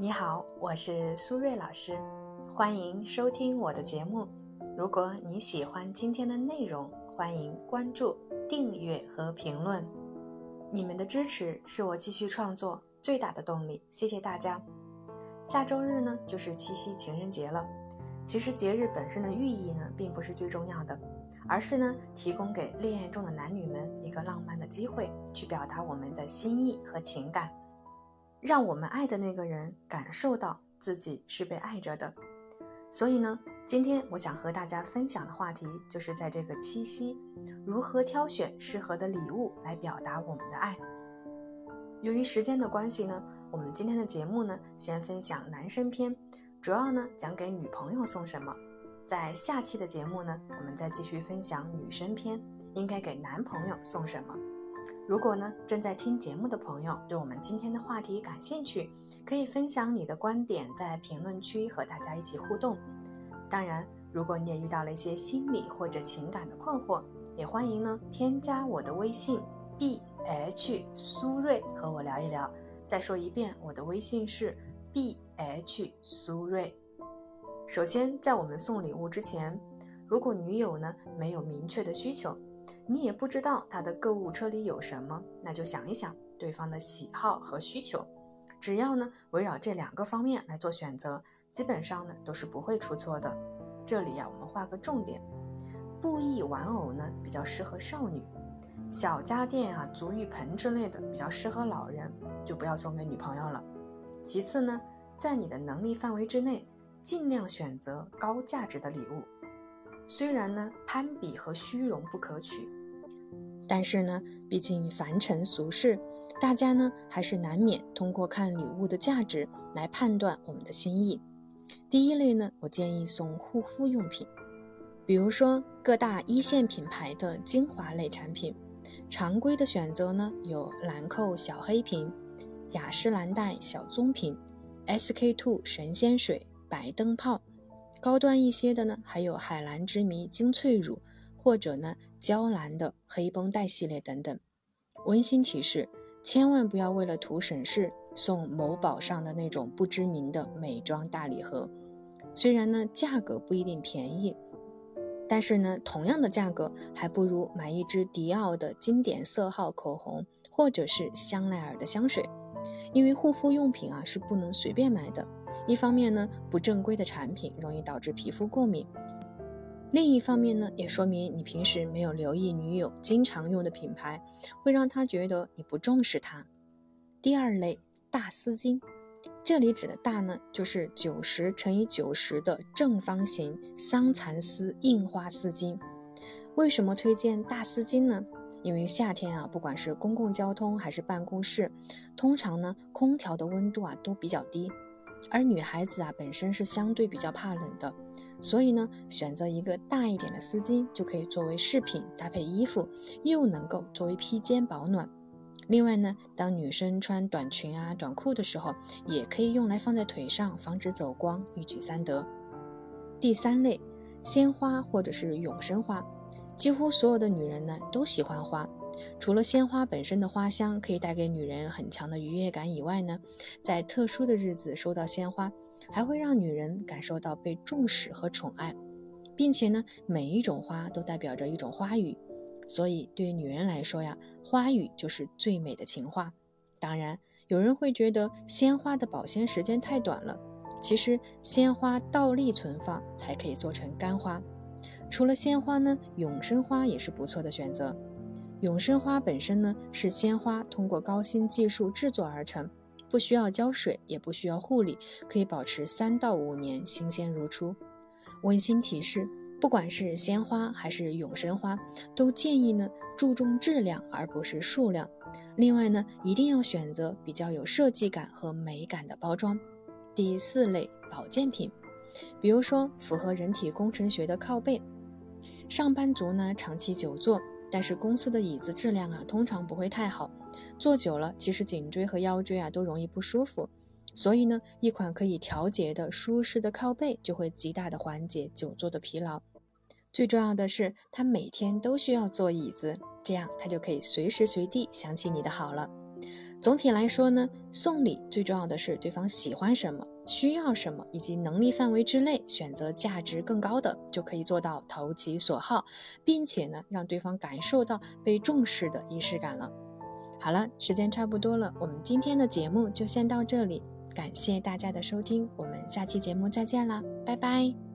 你好，我是苏瑞老师，欢迎收听我的节目。如果你喜欢今天的内容，欢迎关注、订阅和评论。你们的支持是我继续创作最大的动力，谢谢大家。下周日呢，就是七夕情人节了。其实节日本身的寓意呢，并不是最重要的，而是呢，提供给恋爱中的男女们一个浪漫的机会，去表达我们的心意和情感。让我们爱的那个人感受到自己是被爱着的。所以呢，今天我想和大家分享的话题就是在这个七夕，如何挑选适合的礼物来表达我们的爱。由于时间的关系呢，我们今天的节目呢，先分享男生篇，主要呢讲给女朋友送什么。在下期的节目呢，我们再继续分享女生篇，应该给男朋友送什么。如果呢正在听节目的朋友对我们今天的话题感兴趣，可以分享你的观点，在评论区和大家一起互动。当然，如果你也遇到了一些心理或者情感的困惑，也欢迎呢添加我的微信 b h 苏瑞和我聊一聊。再说一遍，我的微信是 b h 苏瑞。首先，在我们送礼物之前，如果女友呢没有明确的需求。你也不知道他的购物车里有什么，那就想一想对方的喜好和需求，只要呢围绕这两个方面来做选择，基本上呢都是不会出错的。这里呀，我们画个重点，布艺玩偶呢比较适合少女，小家电啊、足浴盆之类的比较适合老人，就不要送给女朋友了。其次呢，在你的能力范围之内，尽量选择高价值的礼物。虽然呢，攀比和虚荣不可取，但是呢，毕竟凡尘俗世，大家呢还是难免通过看礼物的价值来判断我们的心意。第一类呢，我建议送护肤用品，比如说各大一线品牌的精华类产品。常规的选择呢有兰蔻小黑瓶、雅诗兰黛小棕瓶、SK two 神仙水、白灯泡。高端一些的呢，还有海蓝之谜精粹乳，或者呢娇兰的黑绷带系列等等。温馨提示：千万不要为了图省事送某宝上的那种不知名的美妆大礼盒。虽然呢价格不一定便宜，但是呢同样的价格还不如买一支迪奥的经典色号口红，或者是香奈儿的香水。因为护肤用品啊是不能随便买的，一方面呢不正规的产品容易导致皮肤过敏，另一方面呢也说明你平时没有留意女友经常用的品牌，会让她觉得你不重视她。第二类大丝巾，这里指的大呢就是九十乘以九十的正方形桑蚕丝印花丝巾。为什么推荐大丝巾呢？因为夏天啊，不管是公共交通还是办公室，通常呢，空调的温度啊都比较低，而女孩子啊本身是相对比较怕冷的，所以呢，选择一个大一点的丝巾就可以作为饰品搭配衣服，又能够作为披肩保暖。另外呢，当女生穿短裙啊、短裤的时候，也可以用来放在腿上，防止走光，一举三得。第三类，鲜花或者是永生花。几乎所有的女人呢都喜欢花，除了鲜花本身的花香可以带给女人很强的愉悦感以外呢，在特殊的日子收到鲜花，还会让女人感受到被重视和宠爱，并且呢，每一种花都代表着一种花语，所以对女人来说呀，花语就是最美的情话。当然，有人会觉得鲜花的保鲜时间太短了，其实鲜花倒立存放还可以做成干花。除了鲜花呢，永生花也是不错的选择。永生花本身呢是鲜花通过高新技术制作而成，不需要浇水，也不需要护理，可以保持三到五年新鲜如初。温馨提示：不管是鲜花还是永生花，都建议呢注重质量而不是数量。另外呢，一定要选择比较有设计感和美感的包装。第四类保健品，比如说符合人体工程学的靠背。上班族呢，长期久坐，但是公司的椅子质量啊，通常不会太好，坐久了，其实颈椎和腰椎啊都容易不舒服。所以呢，一款可以调节的舒适的靠背，就会极大的缓解久坐的疲劳。最重要的是，他每天都需要坐椅子，这样他就可以随时随地想起你的好了。总体来说呢，送礼最重要的是对方喜欢什么、需要什么，以及能力范围之内选择价值更高的，就可以做到投其所好，并且呢，让对方感受到被重视的仪式感了。好了，时间差不多了，我们今天的节目就先到这里，感谢大家的收听，我们下期节目再见啦，拜拜。